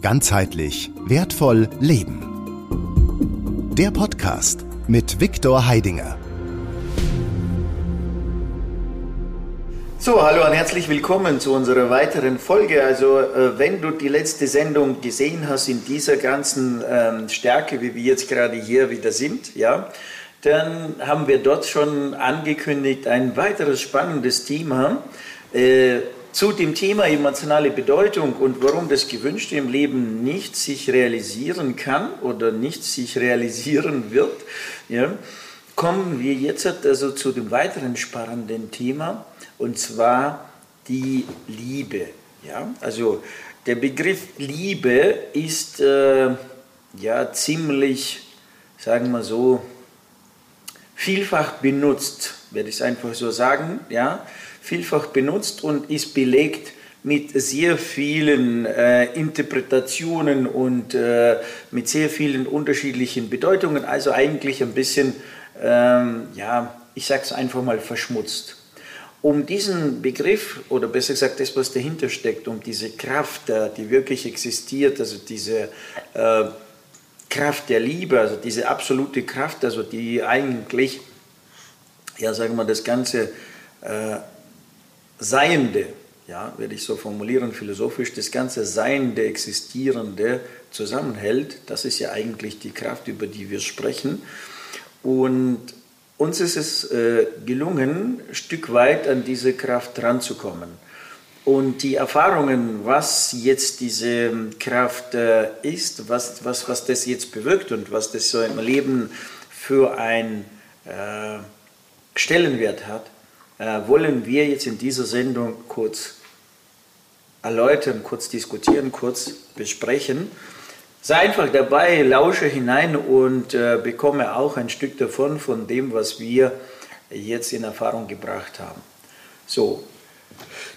Ganzheitlich wertvoll leben. Der Podcast mit Viktor Heidinger. So, hallo und herzlich willkommen zu unserer weiteren Folge. Also, äh, wenn du die letzte Sendung gesehen hast in dieser ganzen ähm, Stärke, wie wir jetzt gerade hier wieder sind, ja, dann haben wir dort schon angekündigt ein weiteres spannendes Thema. Äh, zu dem Thema emotionale Bedeutung und warum das Gewünschte im Leben nicht sich realisieren kann oder nicht sich realisieren wird, ja, kommen wir jetzt also zu dem weiteren spannenden Thema und zwar die Liebe. Ja? Also der Begriff Liebe ist äh, ja ziemlich, sagen wir so, vielfach benutzt, werde ich es einfach so sagen. Ja? Vielfach benutzt und ist belegt mit sehr vielen äh, Interpretationen und äh, mit sehr vielen unterschiedlichen Bedeutungen, also eigentlich ein bisschen, ähm, ja, ich sage es einfach mal verschmutzt. Um diesen Begriff, oder besser gesagt das, was dahinter steckt, um diese Kraft, die wirklich existiert, also diese äh, Kraft der Liebe, also diese absolute Kraft, also die eigentlich, ja, sagen wir, das Ganze äh, Seiende, ja, werde ich so formulieren, philosophisch, das ganze Seiende, Existierende zusammenhält, das ist ja eigentlich die Kraft, über die wir sprechen. Und uns ist es äh, gelungen, ein Stück weit an diese Kraft ranzukommen. Und die Erfahrungen, was jetzt diese Kraft äh, ist, was, was, was das jetzt bewirkt und was das so im Leben für einen äh, Stellenwert hat, äh, wollen wir jetzt in dieser Sendung kurz erläutern, kurz diskutieren, kurz besprechen. Sei einfach dabei, lausche hinein und äh, bekomme auch ein Stück davon, von dem, was wir jetzt in Erfahrung gebracht haben. So,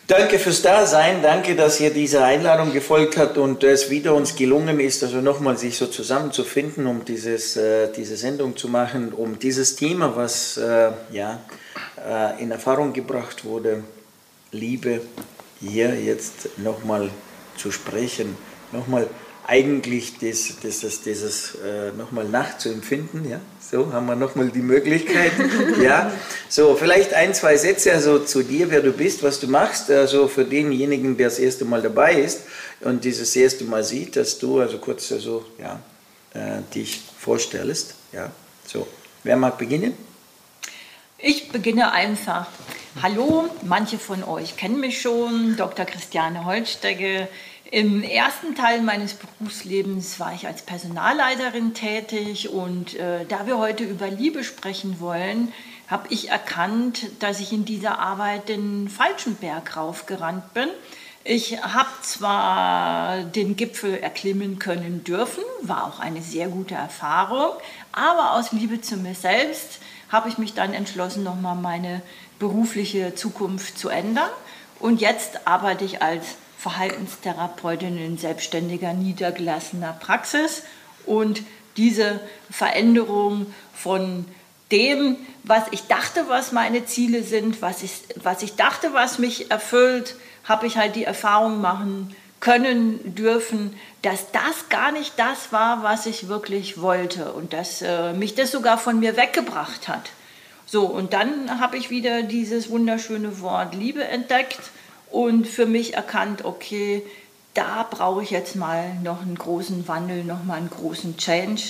Danke fürs Dasein, danke, dass ihr dieser Einladung gefolgt habt und es wieder uns gelungen ist, also nochmal sich so zusammenzufinden, um dieses, äh, diese Sendung zu machen, um dieses Thema, was äh, ja, äh, in Erfahrung gebracht wurde, Liebe, hier jetzt nochmal zu sprechen, nochmal eigentlich das, das, dieses äh, nochmal nachzuempfinden. Ja? So haben wir nochmal die Möglichkeit. ja? So, vielleicht ein, zwei Sätze also zu dir, wer du bist, was du machst. Also für denjenigen, der das erste Mal dabei ist und dieses erste Mal sieht, dass du also kurz also, ja, äh, dich vorstellst. Ja? So, wer mag beginnen? Ich beginne einfach. Hallo, manche von euch kennen mich schon, Dr. Christiane Holstecke. Im ersten Teil meines Berufslebens war ich als Personalleiterin tätig und äh, da wir heute über Liebe sprechen wollen, habe ich erkannt, dass ich in dieser Arbeit den falschen Berg raufgerannt bin. Ich habe zwar den Gipfel erklimmen können dürfen, war auch eine sehr gute Erfahrung, aber aus Liebe zu mir selbst habe ich mich dann entschlossen, nochmal meine berufliche Zukunft zu ändern. Und jetzt arbeite ich als Verhaltenstherapeutin in selbstständiger, niedergelassener Praxis. Und diese Veränderung von dem, was ich dachte, was meine Ziele sind, was ich, was ich dachte, was mich erfüllt, habe ich halt die Erfahrung machen können dürfen, dass das gar nicht das war, was ich wirklich wollte und dass äh, mich das sogar von mir weggebracht hat. So, und dann habe ich wieder dieses wunderschöne Wort Liebe entdeckt und für mich erkannt, okay, da brauche ich jetzt mal noch einen großen Wandel, noch mal einen großen Change.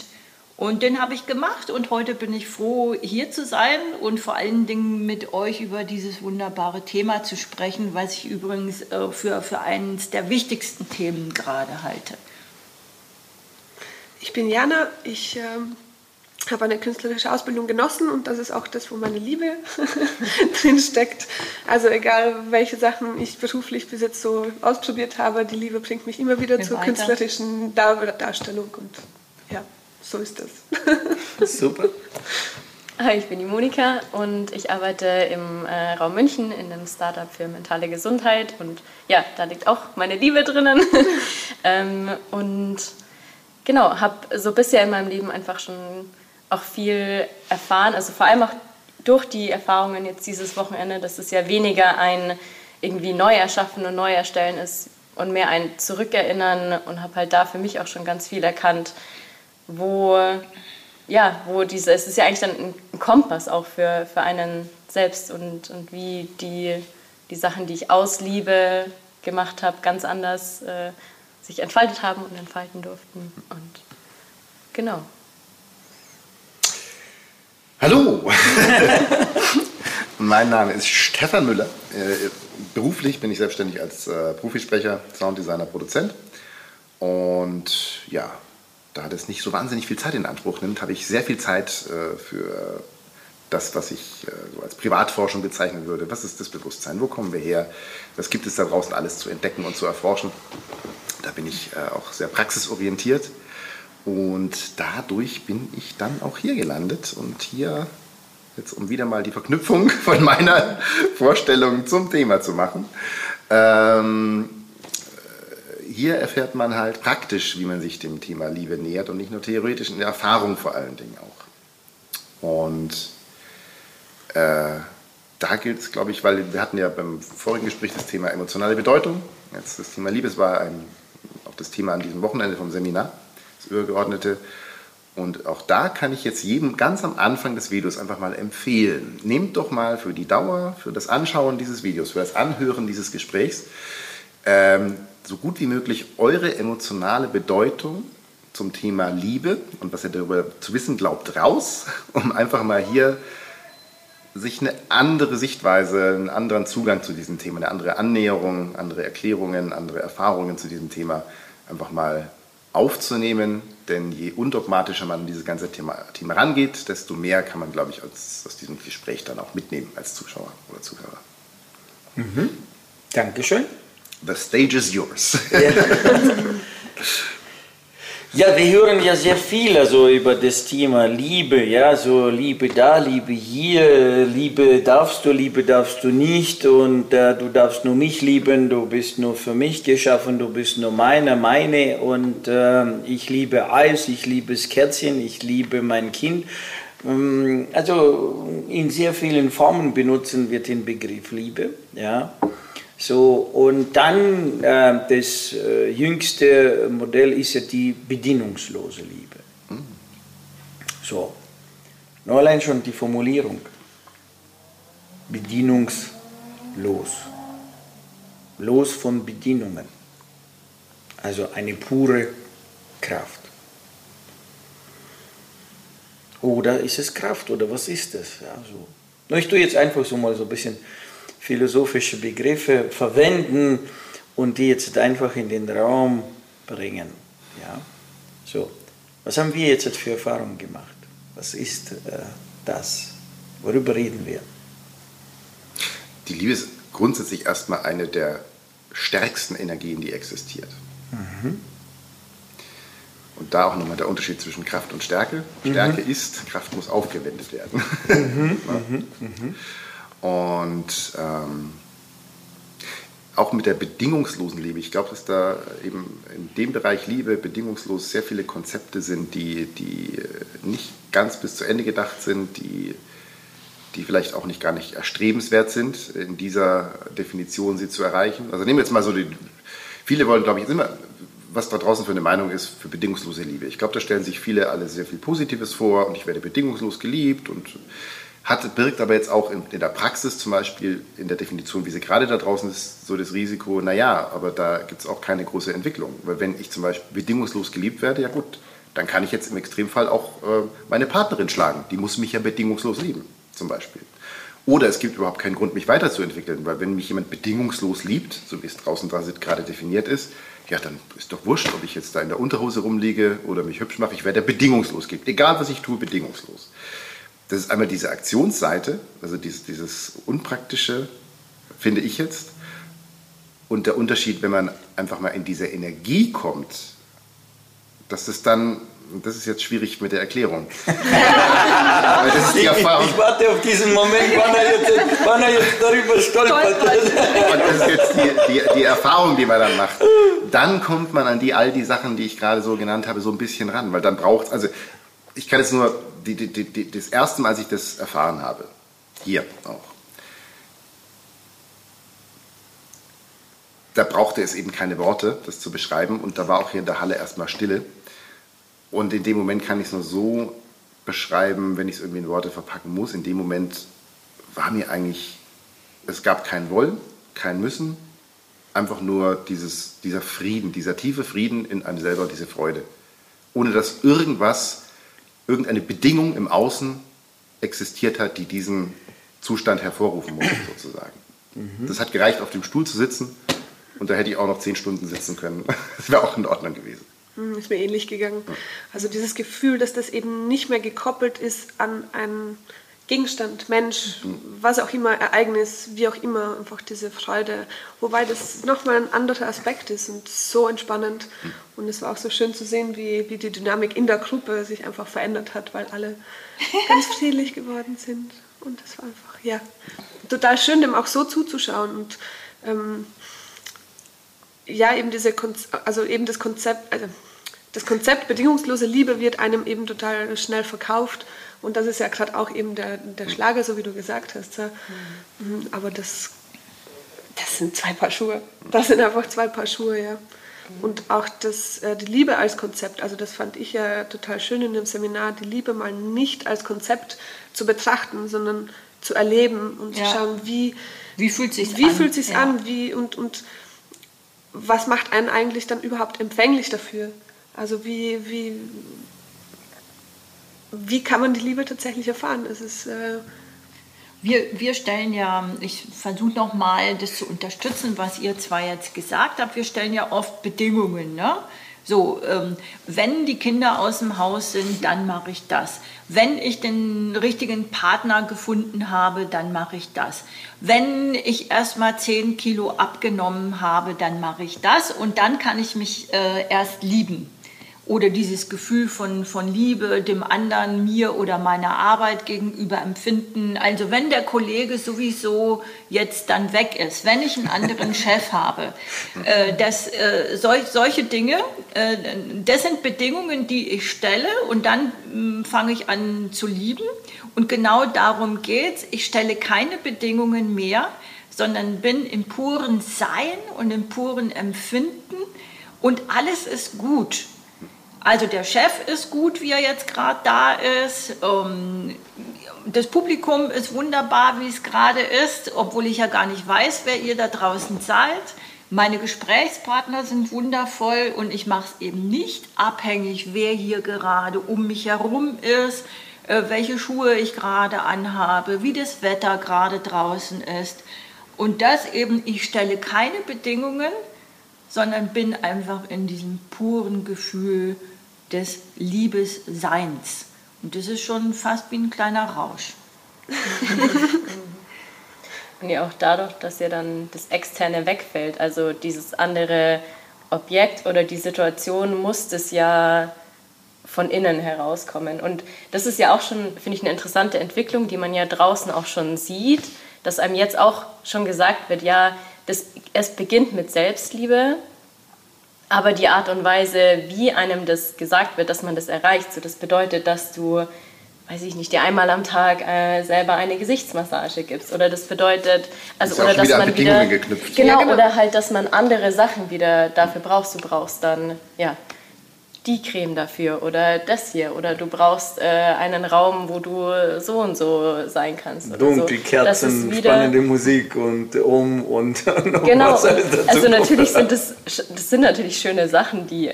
Und den habe ich gemacht und heute bin ich froh, hier zu sein und vor allen Dingen mit euch über dieses wunderbare Thema zu sprechen, was ich übrigens äh, für, für eines der wichtigsten Themen gerade halte. Ich bin Jana, ich ähm, habe eine künstlerische Ausbildung genossen und das ist auch das, wo meine Liebe drin steckt. Also egal, welche Sachen ich beruflich bis jetzt so ausprobiert habe, die Liebe bringt mich immer wieder zur weiter. künstlerischen Dar Darstellung und ja so ist das. Super. Hi, ich bin die Monika und ich arbeite im äh, Raum München in einem Startup für mentale Gesundheit und ja, da liegt auch meine Liebe drinnen. ähm, und genau, habe so bisher in meinem Leben einfach schon auch viel erfahren, also vor allem auch durch die Erfahrungen jetzt dieses Wochenende, dass es ja weniger ein irgendwie neu erschaffen und neu erstellen ist, und mehr ein Zurückerinnern und habe halt da für mich auch schon ganz viel erkannt, wo, ja, wo diese, es ist ja eigentlich dann ein Kompass auch für, für einen selbst und, und wie die, die Sachen, die ich aus Liebe gemacht habe, ganz anders äh, sich entfaltet haben und entfalten durften. Und genau. Hallo! mein Name ist Stefan Müller. Äh, beruflich bin ich selbstständig als äh, Profisprecher, Sounddesigner, Produzent. Und ja, da das nicht so wahnsinnig viel Zeit in Anspruch nimmt, habe ich sehr viel Zeit äh, für das, was ich äh, so als Privatforschung bezeichnen würde. Was ist das Bewusstsein? Wo kommen wir her? Was gibt es da draußen alles zu entdecken und zu erforschen? Da bin ich äh, auch sehr praxisorientiert. Und dadurch bin ich dann auch hier gelandet und hier jetzt um wieder mal die Verknüpfung von meiner Vorstellung zum Thema zu machen. Ähm, hier erfährt man halt praktisch, wie man sich dem Thema Liebe nähert und nicht nur theoretisch in der Erfahrung vor allen Dingen auch. Und äh, da gilt es, glaube ich, weil wir hatten ja beim vorigen Gespräch das Thema emotionale Bedeutung. Jetzt das Thema Liebe, es war ein, auch das Thema an diesem Wochenende vom Seminar, das übergeordnete. Und auch da kann ich jetzt jedem ganz am Anfang des Videos einfach mal empfehlen, nehmt doch mal für die Dauer, für das Anschauen dieses Videos, für das Anhören dieses Gesprächs, ähm, so gut wie möglich eure emotionale Bedeutung zum Thema Liebe und was ihr darüber zu wissen glaubt, raus, um einfach mal hier sich eine andere Sichtweise, einen anderen Zugang zu diesem Thema, eine andere Annäherung, andere Erklärungen, andere Erfahrungen zu diesem Thema einfach mal aufzunehmen. Denn je undogmatischer man an dieses ganze Thema, Thema rangeht, desto mehr kann man, glaube ich, aus, aus diesem Gespräch dann auch mitnehmen als Zuschauer oder Zuhörer. Mhm. Dankeschön. The stage is yours. Ja. Ja, wir hören ja sehr viel also über das Thema Liebe, ja, so Liebe da, Liebe hier, Liebe darfst du, Liebe darfst du nicht und äh, du darfst nur mich lieben, du bist nur für mich geschaffen, du bist nur meine, meine und äh, ich liebe Eis, ich liebe das Kerzchen, ich liebe mein Kind. Ähm, also in sehr vielen Formen benutzen wir den Begriff Liebe, ja. So, und dann äh, das äh, jüngste Modell ist ja die bedingungslose Liebe. So, nur allein schon die Formulierung. Bedienungslos. Los von Bedienungen. Also eine pure Kraft. Oder ist es Kraft oder was ist es? Ja, so. Ich tue jetzt einfach so mal so ein bisschen philosophische Begriffe verwenden und die jetzt einfach in den Raum bringen. Ja? So, was haben wir jetzt für Erfahrungen gemacht? Was ist äh, das? Worüber reden wir? Die Liebe ist grundsätzlich erstmal eine der stärksten Energien, die existiert. Mhm. Und da auch nochmal der Unterschied zwischen Kraft und Stärke. Stärke mhm. ist, Kraft muss aufgewendet werden. Mhm. ja. Und ähm, auch mit der bedingungslosen Liebe. Ich glaube, dass da eben in dem Bereich Liebe bedingungslos sehr viele Konzepte sind, die, die nicht ganz bis zu Ende gedacht sind, die, die vielleicht auch nicht gar nicht erstrebenswert sind, in dieser Definition sie zu erreichen. Also nehmen wir jetzt mal so die, viele wollen, glaube ich, immer, was da draußen für eine Meinung ist für bedingungslose Liebe. Ich glaube, da stellen sich viele alle sehr viel Positives vor und ich werde bedingungslos geliebt und hat, birgt aber jetzt auch in, in, der Praxis zum Beispiel in der Definition, wie sie gerade da draußen ist, so das Risiko, naja, aber da gibt es auch keine große Entwicklung. Weil wenn ich zum Beispiel bedingungslos geliebt werde, ja gut, dann kann ich jetzt im Extremfall auch äh, meine Partnerin schlagen. Die muss mich ja bedingungslos lieben, zum Beispiel. Oder es gibt überhaupt keinen Grund, mich weiterzuentwickeln, weil wenn mich jemand bedingungslos liebt, so wie es draußen gerade definiert ist, ja, dann ist doch wurscht, ob ich jetzt da in der Unterhose rumliege oder mich hübsch mache, ich werde bedingungslos geliebt. Egal, was ich tue, bedingungslos. Das ist einmal diese Aktionsseite, also dieses, dieses Unpraktische, finde ich jetzt. Und der Unterschied, wenn man einfach mal in diese Energie kommt, dass es dann, das ist jetzt schwierig mit der Erklärung. das ist die Erfahrung. Ich, ich, warte auf diesen Moment, wann er jetzt, wann er jetzt darüber stolpert. Und das ist jetzt die, die, die, Erfahrung, die man dann macht. Dann kommt man an die, all die Sachen, die ich gerade so genannt habe, so ein bisschen ran. Weil dann braucht es, also ich kann jetzt nur die, die, die, das erste Mal, als ich das erfahren habe, hier auch, da brauchte es eben keine Worte, das zu beschreiben. Und da war auch hier in der Halle erstmal Stille. Und in dem Moment kann ich es nur so beschreiben, wenn ich es irgendwie in Worte verpacken muss. In dem Moment war mir eigentlich, es gab kein Wollen, kein Müssen, einfach nur dieses, dieser Frieden, dieser tiefe Frieden in einem selber, diese Freude. Ohne dass irgendwas, irgendeine Bedingung im Außen existiert hat, die diesen Zustand hervorrufen musste, sozusagen. Mhm. Das hat gereicht, auf dem Stuhl zu sitzen und da hätte ich auch noch zehn Stunden sitzen können. Das wäre auch in Ordnung gewesen. Hm, ist mir ähnlich gegangen. Also dieses Gefühl, dass das eben nicht mehr gekoppelt ist an einen Gegenstand, Mensch, was auch immer, Ereignis, wie auch immer, einfach diese Freude. Wobei das nochmal ein anderer Aspekt ist und so entspannend. Und es war auch so schön zu sehen, wie, wie die Dynamik in der Gruppe sich einfach verändert hat, weil alle ganz friedlich geworden sind. Und das war einfach, ja, total schön, dem auch so zuzuschauen. Und ähm, ja, eben diese, also eben das Konzept, also das Konzept bedingungslose Liebe wird einem eben total schnell verkauft und das ist ja gerade auch eben der, der Schlager, so wie du gesagt hast. Ja. Mhm. Aber das, das sind zwei Paar Schuhe. Das sind einfach zwei Paar Schuhe, ja. Und auch das, äh, die Liebe als Konzept, also das fand ich ja total schön in dem Seminar, die Liebe mal nicht als Konzept zu betrachten, sondern zu erleben und ja. zu schauen, wie, wie fühlt sich wie an, fühlt sich's ja. an wie, und, und was macht einen eigentlich dann überhaupt empfänglich dafür? Also wie, wie, wie kann man die Liebe tatsächlich erfahren? Es ist, äh wir, wir stellen ja, ich versuche nochmal das zu unterstützen, was ihr zwar jetzt gesagt habt, wir stellen ja oft Bedingungen. Ne? So, ähm, wenn die Kinder aus dem Haus sind, dann mache ich das. Wenn ich den richtigen Partner gefunden habe, dann mache ich das. Wenn ich erst mal 10 Kilo abgenommen habe, dann mache ich das und dann kann ich mich äh, erst lieben oder dieses Gefühl von, von Liebe dem anderen, mir oder meiner Arbeit gegenüber empfinden. Also wenn der Kollege sowieso jetzt dann weg ist, wenn ich einen anderen Chef habe, äh, das, äh, solch, solche Dinge, äh, das sind Bedingungen, die ich stelle und dann hm, fange ich an zu lieben. Und genau darum geht es. Ich stelle keine Bedingungen mehr, sondern bin im puren Sein und im puren Empfinden und alles ist gut. Also der Chef ist gut, wie er jetzt gerade da ist. Ähm, das Publikum ist wunderbar, wie es gerade ist, obwohl ich ja gar nicht weiß, wer ihr da draußen zahlt. Meine Gesprächspartner sind wundervoll und ich mache es eben nicht abhängig, wer hier gerade um mich herum ist, äh, welche Schuhe ich gerade anhabe, wie das Wetter gerade draußen ist. Und das eben, ich stelle keine Bedingungen, sondern bin einfach in diesem puren Gefühl des Liebesseins. Und das ist schon fast wie ein kleiner Rausch. Und ja auch dadurch, dass ja dann das Externe wegfällt, also dieses andere Objekt oder die Situation muss das ja von innen herauskommen. Und das ist ja auch schon, finde ich, eine interessante Entwicklung, die man ja draußen auch schon sieht, dass einem jetzt auch schon gesagt wird, ja, das, es beginnt mit Selbstliebe aber die Art und Weise, wie einem das gesagt wird, dass man das erreicht, so das bedeutet, dass du, weiß ich nicht, dir einmal am Tag äh, selber eine Gesichtsmassage gibst. Oder das bedeutet, also das oder dass man wieder. Genau, ja, genau, oder halt, dass man andere Sachen wieder dafür brauchst. Du brauchst dann, ja, die Creme dafür oder das hier oder du brauchst äh, einen Raum, wo du so und so sein kannst. Dunkle so. Kerzen, spannende Musik und um und genau. also natürlich sind das, das sind natürlich schöne Sachen, die,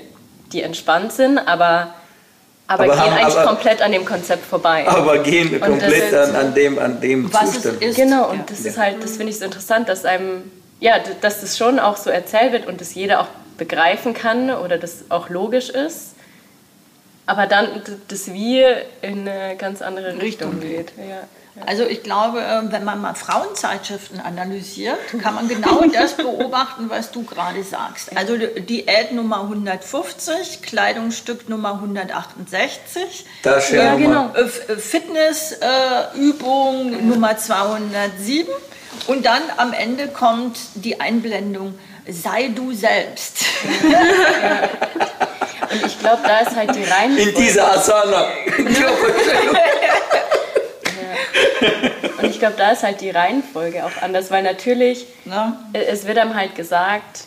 die entspannt sind, aber aber, aber, gehen haben, eigentlich aber, komplett an dem Konzept vorbei. Aber gehen und komplett an, an, dem, an dem was Zustand. Es ist. Genau, und ja. das ist halt, das finde ich so interessant, dass einem, ja, dass das schon auch so erzählt wird und dass jeder auch begreifen kann oder das auch logisch ist. Aber dann das Wie in eine ganz andere Richtung, Richtung geht. Ja. Also ich glaube, äh, wenn man mal Frauenzeitschriften analysiert, kann man genau das beobachten, was du gerade sagst. Also Diät Nummer 150, Kleidungsstück Nummer 168, das ja, genau. Äh, Fitnessübung äh, Nummer 207 und dann am Ende kommt die Einblendung sei du selbst. Und ich glaube, da ist halt die Reihenfolge. In dieser Asana. Und ich glaube, da ist halt die Reihenfolge auch anders, weil natürlich, Na? es wird einem halt gesagt,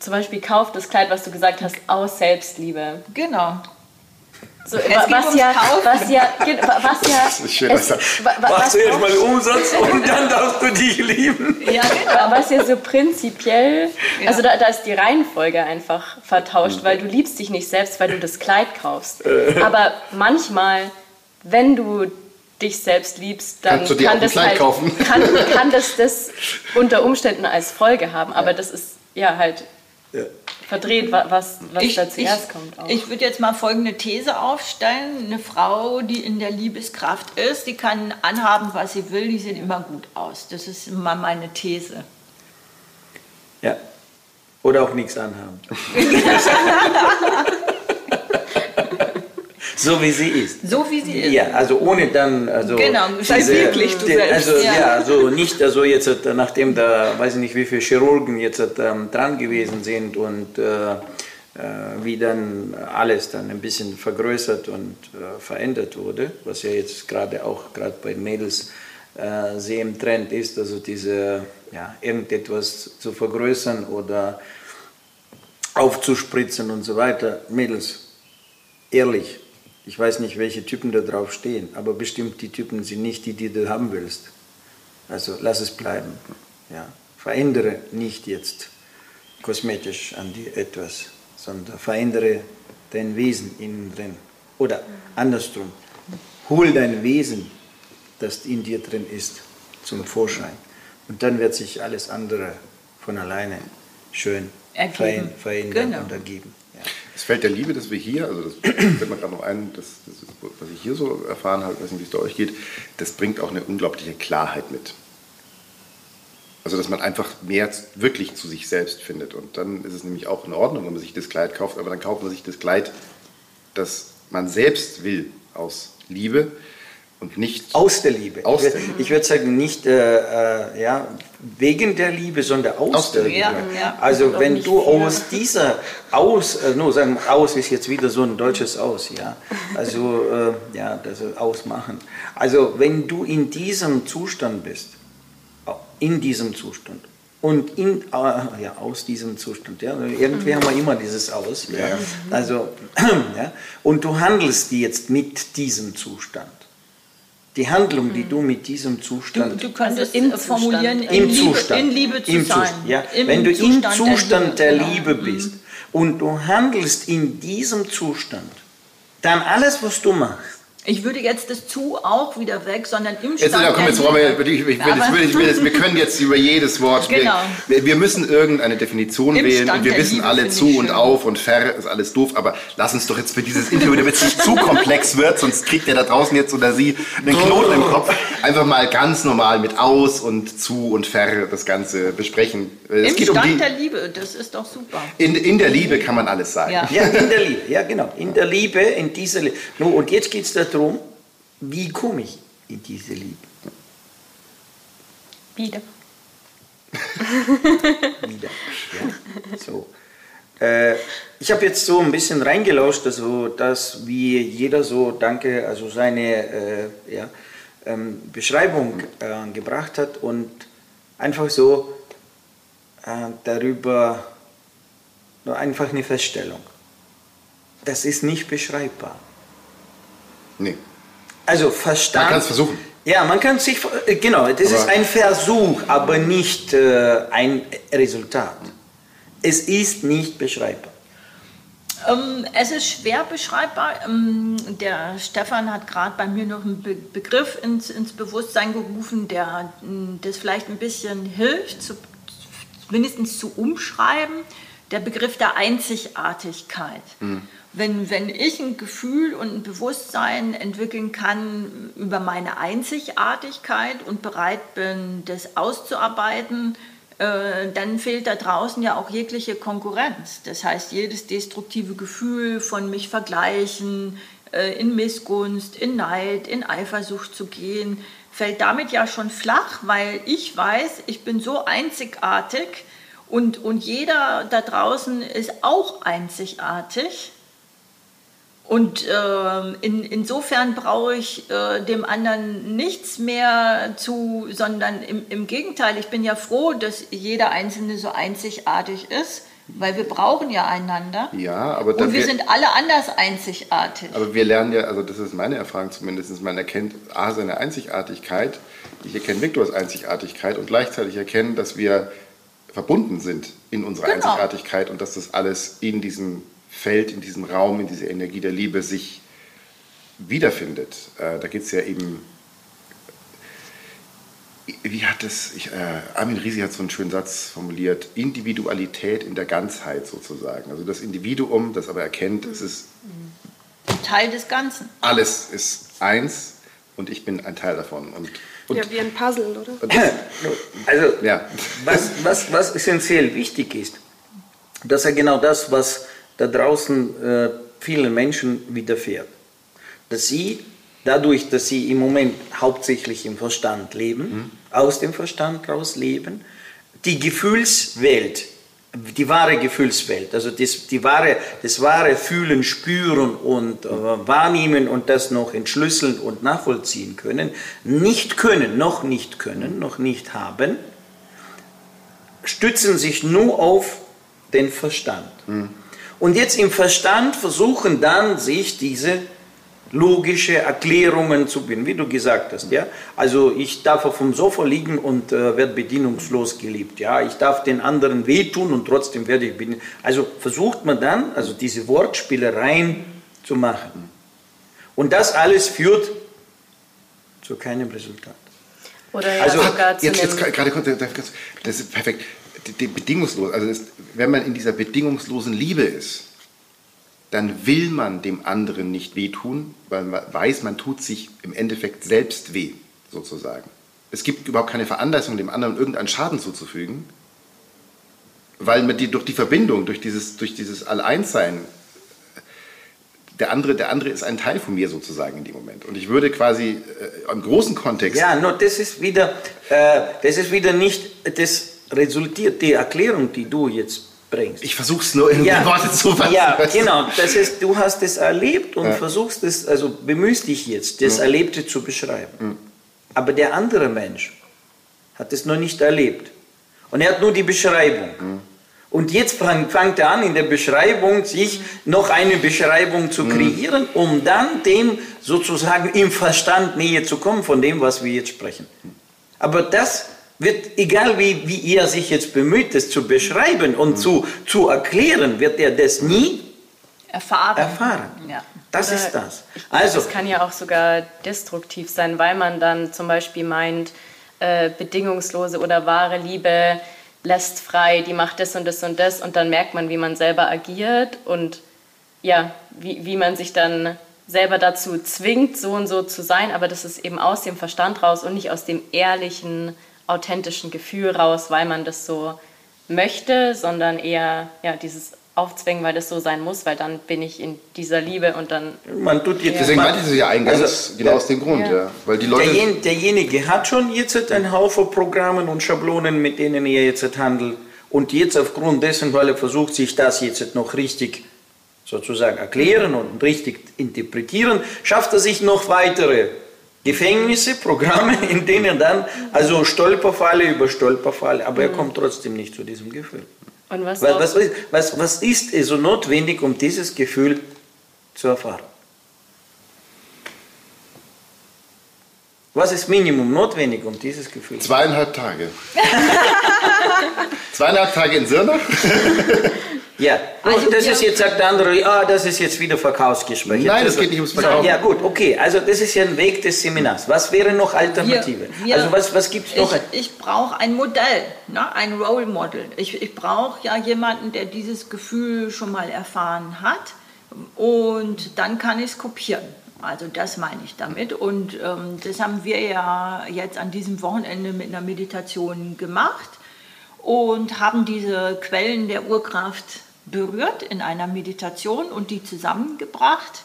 zum Beispiel kauft das Kleid, was du gesagt hast, aus Selbstliebe. Genau. So, was, ja, was ja, was ja, das ist schön, es, Machst du erst mal Umsatz und dann darfst du dich lieben. Ja, genau. Was ja so prinzipiell, ja. also da, da, ist die Reihenfolge einfach vertauscht, weil du liebst dich nicht selbst, weil du das Kleid kaufst. Aber manchmal, wenn du dich selbst liebst, dann kann das, halt, kann, kann das das unter Umständen als Folge haben. Aber das ist ja halt ja. Verdreht, was, was ich, da zuerst ich, kommt. Auch. Ich würde jetzt mal folgende These aufstellen. Eine Frau, die in der Liebeskraft ist, die kann anhaben, was sie will, die sieht immer gut aus. Das ist mal meine These. Ja. Oder auch nichts anhaben. So wie sie ist. So wie sie ist. Ja, also ohne dann. Also genau, sei wirklich du selbst. Also ja, ja also nicht also jetzt, nachdem da, weiß ich nicht, wie viele Chirurgen jetzt ähm, dran gewesen sind und äh, äh, wie dann alles dann ein bisschen vergrößert und äh, verändert wurde, was ja jetzt gerade auch gerade bei Mädels äh, sehr im Trend ist, also diese, ja, irgendetwas zu vergrößern oder aufzuspritzen und so weiter. Mädels, ehrlich, ich weiß nicht, welche Typen da drauf stehen, aber bestimmt die Typen sind nicht die, die du haben willst. Also lass es bleiben. Ja. Verändere nicht jetzt kosmetisch an dir etwas, sondern verändere dein Wesen innen drin. Oder andersrum, hol dein Wesen, das in dir drin ist, zum Vorschein. Und dann wird sich alles andere von alleine schön ergeben. verändern genau. und ergeben. Das Feld der Liebe, das wir hier, also das fällt mir gerade noch ein, das, das, was ich hier so erfahren habe, weiß nicht, wie es bei euch geht, das bringt auch eine unglaubliche Klarheit mit. Also, dass man einfach mehr wirklich zu sich selbst findet. Und dann ist es nämlich auch in Ordnung, wenn man sich das Kleid kauft, aber dann kauft man sich das Kleid, das man selbst will, aus Liebe und nicht aus der Liebe. Aus ich würde würd sagen, nicht äh, äh, ja, wegen der Liebe, sondern aus, aus der Liebe. Ja, ja. Also wenn du aus dieser aus, äh, no, sagen aus ist jetzt wieder so ein deutsches Aus, ja. Also äh, ja, das ausmachen. Also wenn du in diesem Zustand bist, in diesem Zustand und in, äh, ja, aus diesem Zustand, ja, irgendwie haben wir immer dieses Aus, ja. Also ja, und du handelst jetzt mit diesem Zustand die Handlung, die du mit diesem Zustand. Du, du könntest also formulieren, in, Im Liebe, Zustand, in Liebe zu im sein. Zustand, ja. Wenn du Zustand im Zustand der, der Liebe, genau. bist und du handelst in diesem Zustand, dann alles, was du machst, ich würde jetzt das zu auch wieder weg, sondern im Stand. Jetzt, komm, jetzt, wir, ich, ich, ich, wir können jetzt über jedes Wort. Genau. Wir, wir müssen irgendeine Definition Im wählen Stand und wir wissen Liebe alle zu und auf und fair ist alles doof, aber lass uns doch jetzt für dieses Interview, damit es nicht zu komplex wird, sonst kriegt der da draußen jetzt oder sie einen Knoten im Kopf, einfach mal ganz normal mit aus und zu und fair das Ganze besprechen. Es Im Stand um die, der Liebe, das ist doch super. In, in der Liebe kann man alles sagen. Ja. ja, in der Liebe, ja genau. In der Liebe, in dieser Liebe. und jetzt geht es darum, darum, wie komme ich in diese Liebe? Wieder. Wieder. Ja, so. Äh, ich habe jetzt so ein bisschen reingelauscht, also dass wie jeder so, danke, also seine äh, ja, ähm, Beschreibung äh, gebracht hat und einfach so äh, darüber nur einfach eine Feststellung. Das ist nicht beschreibbar. Nee. Also Verstand. Man kann es versuchen. Ja, man kann sich, äh, genau, das aber ist ein Versuch, aber nicht äh, ein Resultat. Es ist nicht beschreibbar. Ähm, es ist schwer beschreibbar. Ähm, der Stefan hat gerade bei mir noch einen Be Begriff ins, ins, Bewusstsein gerufen, der äh, das vielleicht ein bisschen hilft, zu, mindestens zu umschreiben. Der Begriff der Einzigartigkeit. Mhm wenn, wenn ich ein Gefühl und ein Bewusstsein entwickeln kann über meine Einzigartigkeit und bereit bin, das auszuarbeiten, äh, dann fehlt da draußen ja auch jegliche Konkurrenz. Das heißt, jedes destruktive Gefühl von mich vergleichen, äh, in Missgunst, in Neid, in Eifersucht zu gehen, fällt damit ja schon flach, weil ich weiß, ich bin so einzigartig und, und jeder da draußen ist auch einzigartig. Und äh, in, insofern brauche ich äh, dem anderen nichts mehr zu, sondern im, im Gegenteil, ich bin ja froh, dass jeder Einzelne so einzigartig ist, Weil wir brauchen ja einander. Ja, aber Und wir sind alle anders einzigartig. Aber wir lernen ja, also das ist meine Erfahrung zumindest, man erkennt A, seine Einzigartigkeit, ich erkenne Viktors Einzigartigkeit und gleichzeitig erkennen, dass wir verbunden sind in unserer Genau. Einzigartigkeit und dass das alles in diesem Feld, in diesem Raum, in dieser Energie der Liebe sich wiederfindet. Äh, da geht es ja eben, wie hat es, ich, äh, Armin Risi hat so einen schönen Satz formuliert, Individualität in der Ganzheit sozusagen. Also das Individuum, das aber erkennt, es ist Teil des Ganzen. alles ist eins und ich bin ein Teil davon. Und, und, Ja, wie ein Puzzle, oder? das, Also, ja. was, was, was essentiell wichtig ist, dass er genau das, was da draußen äh, vielen Menschen widerfährt, dass sie dadurch, dass sie im Moment hauptsächlich im Verstand leben, aus dem Verstand raus leben, die Gefühlswelt, die wahre Gefühlswelt, also das, die wahre, das wahre Fühlen, Spüren und äh, Wahrnehmen und das noch entschlüsseln und nachvollziehen können, nicht können, noch nicht können, noch nicht haben, stützen sich nur auf den Verstand. Und jetzt im Verstand versuchen dann sich diese logische Erklärungen zu binden, wie du gesagt hast. Ja? Also ich darf auf dem Sofa liegen und äh, werde bedienungslos geliebt. Ja? Ich darf den anderen wehtun und trotzdem werde ich bedient. Also versucht man dann, also diese Wortspielereien zu machen. Und das alles führt zu keinem Resultat. Oder ja Also sogar zu jetzt, jetzt gerade kurz- das ist perfekt. Die bedingungslos, also das, wenn man in dieser bedingungslosen Liebe ist, dann will man dem anderen nicht wehtun, weil man weiß, man tut sich im Endeffekt selbst weh, sozusagen. Es gibt überhaupt keine Veranlassung, dem anderen irgendeinen Schaden zuzufügen, weil man die, durch die Verbindung, durch dieses, durch dieses Alleinssein, der andere, der andere ist ein Teil von mir sozusagen in dem Moment. Und ich würde quasi äh, im großen Kontext Ja, nur das ist wieder, äh, das ist wieder nicht, das resultiert die Erklärung, die du jetzt bringst. Ich versuche es nur in ja, Worte zu fassen. Ja, genau. Das ist, du hast es erlebt und Ja. versuchst es, also bemühst dich jetzt, das Erlebte zu beschreiben. Aber der andere Mensch hat es noch nicht erlebt. Und er hat nur die Beschreibung. Und jetzt fängt er an, in der Beschreibung sich noch eine Beschreibung zu kreieren, um dann dem sozusagen im Verstand näher zu kommen von dem, was wir jetzt sprechen. Aber das wird, egal wie, wie er sich jetzt bemüht, das zu beschreiben und zu, zu erklären, wird er das nie Erfahren. erfahren. Ja. Das Oder ist das. Also, das kann ja auch sogar destruktiv sein, weil man dann zum Beispiel meint, äh, bedingungslose oder wahre Liebe lässt frei, die macht das und das und das und dann merkt man, wie man selber agiert und ja, wie, wie man sich dann selber dazu zwingt, so und so zu sein, aber das ist eben aus dem Verstand raus und nicht aus dem ehrlichen, authentischen Gefühl raus, weil man das so möchte, sondern eher ja, dieses Aufzwingen, weil das so sein muss, weil dann bin ich in dieser Liebe und dann man tut jetzt Deswegen man, meinte ich es ja eingangs, Also, genau aus dem Grund, Ja. ja. Weil die Leute. derjen, derjenige hat schon jetzt einen Haufen Programmen und Schablonen, mit denen er jetzt handelt. Und jetzt aufgrund dessen, weil er versucht, sich das jetzt noch richtig sozusagen erklären und richtig interpretieren, schafft er sich noch weitere Gefängnisse, Programme, in denen er dann, also Stolperfalle über Stolperfalle, aber er kommt trotzdem nicht zu diesem Gefühl. und was, Was, was, was, was ist also notwendig, um dieses Gefühl zu erfahren? Was ist Minimum notwendig, um dieses Gefühl zu Zweieinhalb Tage. Zweieinhalb Tage in Sirnach? Ja, Also das wir- ist jetzt, sagt der andere, ah, das ist jetzt wieder Verkaufsgespräch. Nein, Jetzt es geht nicht ums Verkaufen. Ja, gut, okay, also das ist ja ein Weg des Seminars. Was wäre noch Alternative? Wir- wir- also was, was gibt es noch? Ich, ich brauche ein Modell, ne? ein Role Model. Ich, ich brauche ja jemanden, der dieses Gefühl schon mal erfahren hat und dann kann ich es kopieren. Also das meine ich damit. Und ähm, das haben wir ja jetzt an diesem Wochenende mit einer Meditation gemacht und haben diese Quellen der Urkraft berührt in einer Meditation und die zusammengebracht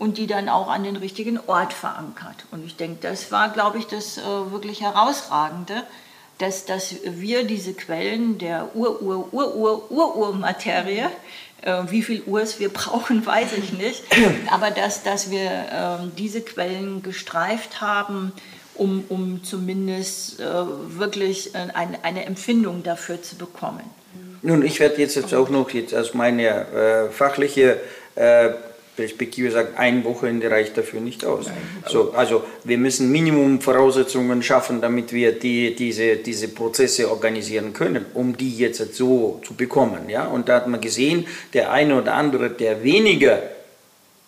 und die dann auch an den richtigen Ort verankert. Und ich denke, das war, glaube ich, das äh, wirklich Herausragende, dass, dass wir diese Quellen der Ur-Ur-Ur-Ur-Ur-Ur-Materie, äh, wie viel Urs wir brauchen, weiß ich nicht, aber dass, dass wir ähm, diese Quellen gestreift haben, um, um zumindest äh, wirklich eine, eine Empfindung dafür zu bekommen. Nun, ich werde jetzt, jetzt auch noch jetzt aus meiner äh, fachlichen äh, Perspektive sagen, eine Wochenende reicht dafür nicht aus. Nein, so, also wir müssen Minimum Voraussetzungen schaffen, damit wir die, diese, diese Prozesse organisieren können, um die jetzt so zu bekommen. Ja? Und da hat man gesehen, der eine oder andere, der weniger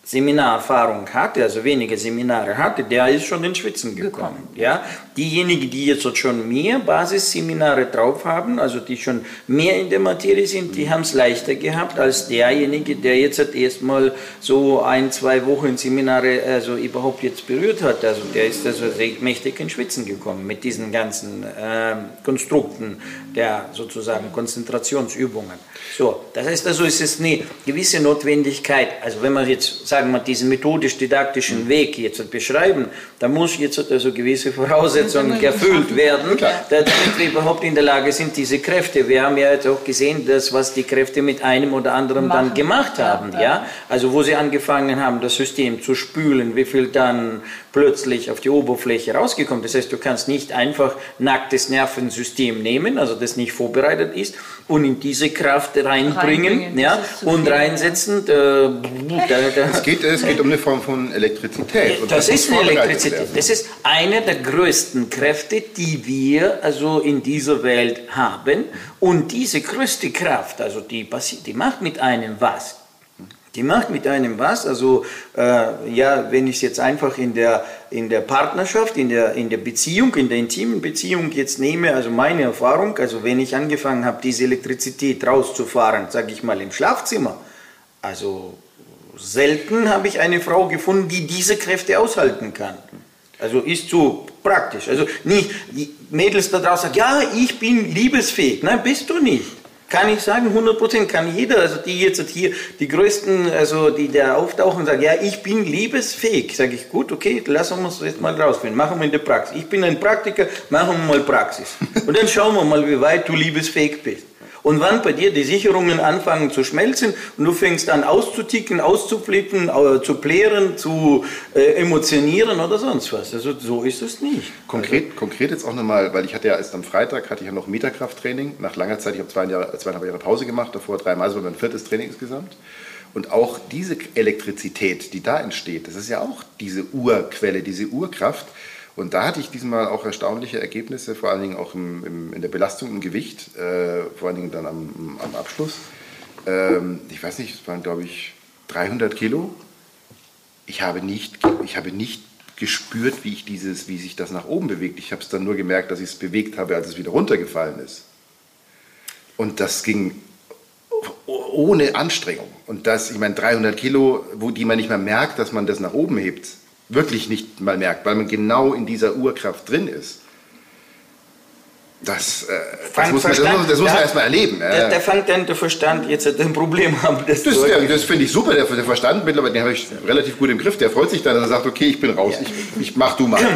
Seminarerfahrung hatte, also wenige Seminare hatte, der ist schon in Schwitzen gekommen. Ja? Diejenigen, die jetzt schon mehr Basisseminare drauf haben, also die schon mehr in der Materie sind, die haben es leichter gehabt als derjenige, der jetzt erstmal so ein, zwei Wochen Seminare also überhaupt jetzt berührt hat. Also der ist also mächtig in Schwitzen gekommen mit diesen ganzen äh, Konstrukten der sozusagen Konzentrationsübungen. So, das heißt also, es ist eine gewisse Notwendigkeit, also wenn man jetzt sagen wir, diesen methodisch-didaktischen Weg jetzt beschreiben, da muss jetzt also gewisse Voraussetzungen erfüllt werden, damit wir überhaupt in der Lage sind, diese Kräfte, wir haben ja jetzt auch gesehen, das, was die Kräfte mit einem oder anderen Machen. dann gemacht haben, ja, also wo sie angefangen haben, das System zu spülen, wie viel dann plötzlich auf die Oberfläche rausgekommen. Das heißt, du kannst nicht einfach nacktes Nervensystem nehmen, also das nicht vorbereitet ist, und in diese Kraft reinbringen, reinbringen ja, und reinsetzen. Da, da, da. Es, geht, es geht um eine Form von Elektrizität. das, das ist eine Elektrizität. Das ist eine der größten Kräfte, die wir also in dieser Welt haben. Und diese größte Kraft, also die, die macht mit einem was? Die macht mit einem was, also äh, ja, wenn ich es jetzt einfach in der, in der Partnerschaft, in der, in der Beziehung, in der intimen Beziehung jetzt nehme, also meine Erfahrung, also wenn ich angefangen habe, diese Elektrizität rauszufahren, sage ich mal im Schlafzimmer, also selten habe ich eine Frau gefunden, die diese Kräfte aushalten kann. Also ist so praktisch. Also nicht, die Mädels da draußen sagen, ja, ich bin liebesfähig. Nein, bist du nicht. Kann ich sagen, 100% kann jeder, also die jetzt hier, die größten, also die da auftauchen, sagen, ja, ich bin liebesfähig. Sage ich, gut, okay, lassen wir uns jetzt mal rausfinden, machen wir in der Praxis. Ich bin ein Praktiker, machen wir mal Praxis. Und dann schauen wir mal, wie weit du liebesfähig bist. Und wann bei dir die Sicherungen anfangen zu schmelzen und du fängst an auszuticken, auszuflippen, zu plären, zu äh, emotionieren oder sonst was. Also so ist es nicht. Konkret, also, konkret jetzt auch nochmal, weil ich hatte ja erst am Freitag hatte ich ja noch Mieterkrafttraining. Nach langer Zeit, ich habe zwei Jahre, zweieinhalb Jahre Pause gemacht, davor dreimal, war mein viertes Training insgesamt. Und auch diese Elektrizität, die da entsteht, das ist ja auch diese Urquelle, diese Urkraft, und da hatte ich diesmal auch erstaunliche Ergebnisse, vor allen Dingen auch im, im, in der Belastung im Gewicht, äh, vor allen Dingen dann am, am Abschluss. Ähm, ich weiß nicht, es waren glaube ich 300 Kilo. Ich habe nicht, ich habe nicht gespürt, wie, ich dieses, wie sich das nach oben bewegt. Ich habe es dann nur gemerkt, dass ich es bewegt habe, als es wieder runtergefallen ist. Und das ging ohne Anstrengung. Und das, ich meine, 300 Kilo, wo die man nicht mehr merkt, dass man das nach oben hebt, wirklich nicht mal merkt, weil man genau in dieser Urkraft drin ist. Das, äh, das, muss man, das, muss, das muss man erstmal erleben. Der, der fängt dann der Verstand jetzt ein Problem haben. Das, das, das finde ich super. Der, der Verstand mittlerweile, den habe ich relativ gut im Griff. Der freut sich dann, dass er sagt, okay, ich bin raus, ja. ich, ich mach du mal.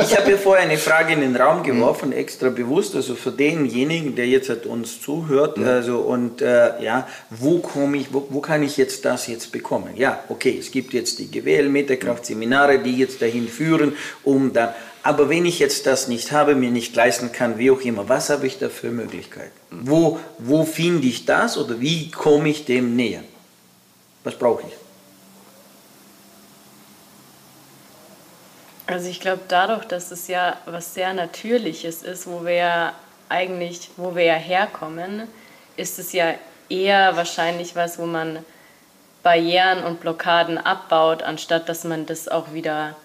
Ich habe ja vorher eine Frage in den Raum geworfen, mhm. extra bewusst, also für denjenigen, der jetzt uns zuhört, mhm. also und äh, ja, wo komme ich, wo, wo, kann ich jetzt das jetzt bekommen? Ja, okay, es gibt jetzt die GWL Metakraft Seminare, die jetzt dahin führen, um dann aber wenn ich jetzt das nicht habe, mir nicht leisten kann, wie auch immer, was habe ich da für Möglichkeiten? Wo, wo finde ich das oder wie komme ich dem näher? Was brauche ich? Also ich glaube, dadurch, dass es ja was sehr Natürliches ist, wo wir ja eigentlich, wo wir ja herkommen, ist es ja eher wahrscheinlich was, wo man Barrieren und Blockaden abbaut, anstatt dass man das auch wieder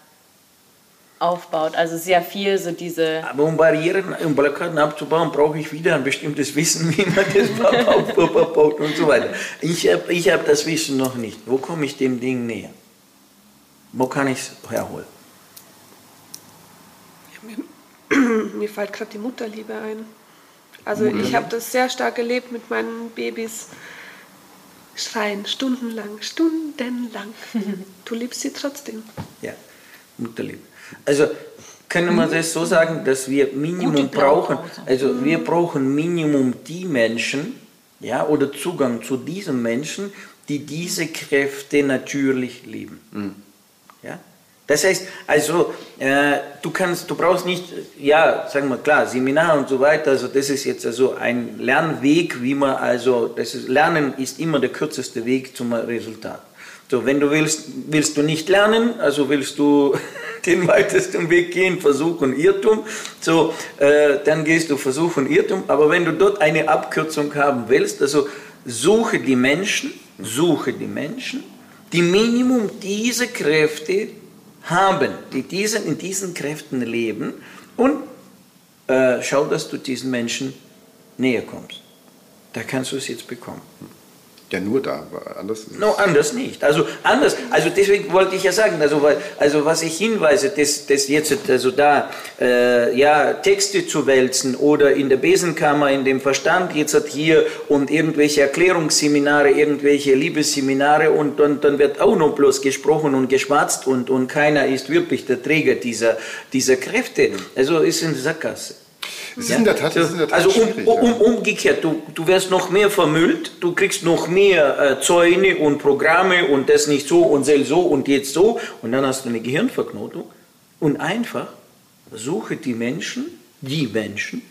aufbaut. Also sehr viel so diese. Aber um Barrieren und Blockaden abzubauen, brauche ich wieder ein bestimmtes Wissen, wie man das aufbaut und so weiter. Ich habe ich hab das Wissen noch nicht. Wo komme ich dem Ding näher? Wo kann ich es herholen? Ja, mir, mir fällt gerade die Mutterliebe ein. Also ich habe das sehr stark erlebt mit meinen Babys. Schreien stundenlang, stundenlang. Du liebst sie trotzdem. Ja, Mutterliebe. Also können wir das so sagen, dass wir Minimum brauchen, also wir brauchen Minimum die Menschen, ja, oder Zugang zu diesen Menschen, die diese Kräfte natürlich lieben. Mhm. Ja? Das heißt, also äh, du kannst, du brauchst nicht, ja, sagen wir klar, Seminar und so weiter. Also das ist jetzt also ein Lernweg, wie man also, das ist, Lernen ist immer der kürzeste Weg zum Resultat. So, wenn du willst, willst du nicht lernen, also willst du den weitesten Weg gehen, Versuch und Irrtum, so, äh, dann gehst du Versuch und Irrtum. Aber wenn du dort eine Abkürzung haben willst, also suche die Menschen, suche die Menschen, die Minimum diese Kräfte haben, die diesen, in diesen Kräften leben und äh, schau, dass du diesen Menschen näher kommst. Da kannst du es jetzt bekommen. Ja, nur da, anders No, anders nicht. Also anders, also deswegen wollte ich ja sagen, also, weil, also was ich hinweise, dass, dass jetzt also da äh, ja, Texte zu wälzen oder in der Besenkammer, in dem Verstand jetzt hat hier und irgendwelche Erklärungsseminare, irgendwelche Liebesseminare und, und dann wird auch noch bloß gesprochen und geschwatzt und, und keiner ist wirklich der Träger dieser, dieser Kräfte. Also ist in Sackgasse. Es ist in der Tat, es ist in der Tat also um, um, umgekehrt, du, du wirst noch mehr vermüllt, du kriegst noch mehr äh, Zäune und Programme und das nicht so und sel so und jetzt so und dann hast du eine Gehirnverknotung und einfach suche die Menschen, die Menschen,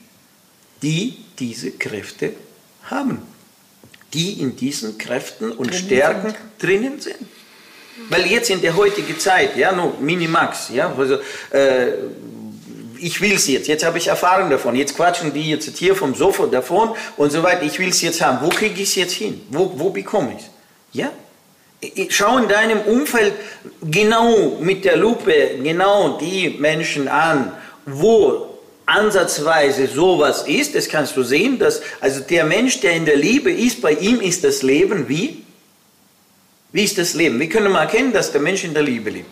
die diese Kräfte haben, die in diesen Kräften und Drinnen Stärken sind. drinnen sind. Weil jetzt in der heutigen Zeit, ja, nur Minimax, ja, also, äh, ich will es jetzt, jetzt habe ich Erfahrung davon, jetzt quatschen die jetzt hier vom Sofa davon und so weiter, ich will es jetzt haben. Wo kriege ich es jetzt hin? Wo, wo bekomme ich es? Ja? Schau in deinem Umfeld genau mit der Lupe genau die Menschen an, wo ansatzweise sowas ist. Das kannst du sehen, dass also der Mensch, der in der Liebe ist, bei ihm ist das Leben wie? Wie ist das Leben? Wie können wir erkennen, dass der Mensch in der Liebe lebt?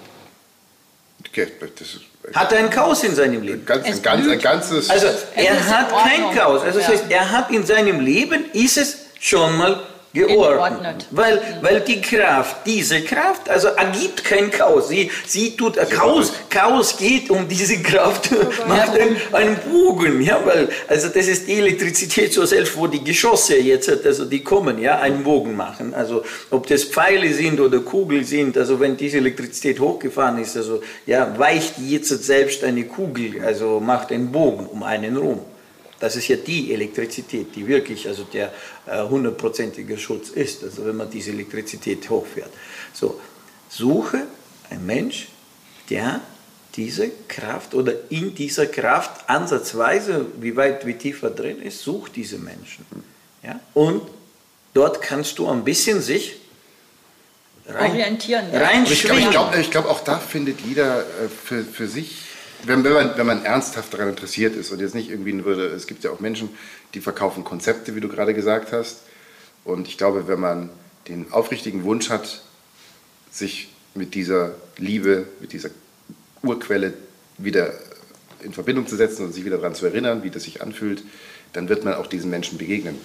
Okay, das ist Hat er ein Chaos in seinem Leben? ganz, ein, ganz, ein ganzes. Also er hat kein. Chaos. Also das heißt, er hat in seinem Leben, ist es schon mal geordnet. Geordnet. Weil, weil die Kraft, diese Kraft, also ergibt kein Chaos. Sie, sie tut, äh, Chaos, Chaos geht um diese Kraft, macht einen, einen Bogen, ja, weil, also das ist die Elektrizität so selbst, wo die Geschosse jetzt, also die kommen, ja, einen Bogen machen. Also ob das Pfeile sind oder Kugeln sind, also wenn diese Elektrizität hochgefahren ist, also ja, weicht jetzt selbst eine Kugel, also macht einen Bogen um einen rum. Das ist ja die Elektrizität, die wirklich also der äh, hundertprozentige Schutz ist, also wenn man diese Elektrizität hochfährt. So, suche einen Mensch, der diese Kraft oder in dieser Kraft ansatzweise, wie weit, wie tiefer drin ist, such diese Menschen. Ja? Und dort kannst du ein bisschen sich rein, Orientieren, ja. rein ich glaube, glaub, ich glaub, auch da findet jeder äh, für, für sich, wenn, wenn, man, wenn man ernsthaft daran interessiert ist und jetzt nicht irgendwie würde, es gibt ja auch Menschen, die verkaufen Konzepte, wie du gerade gesagt hast. Und ich glaube, wenn man den aufrichtigen Wunsch hat, sich mit dieser Liebe, mit dieser Urquelle wieder in Verbindung zu setzen und sich wieder daran zu erinnern, wie das sich anfühlt, dann wird man auch diesen Menschen begegnen.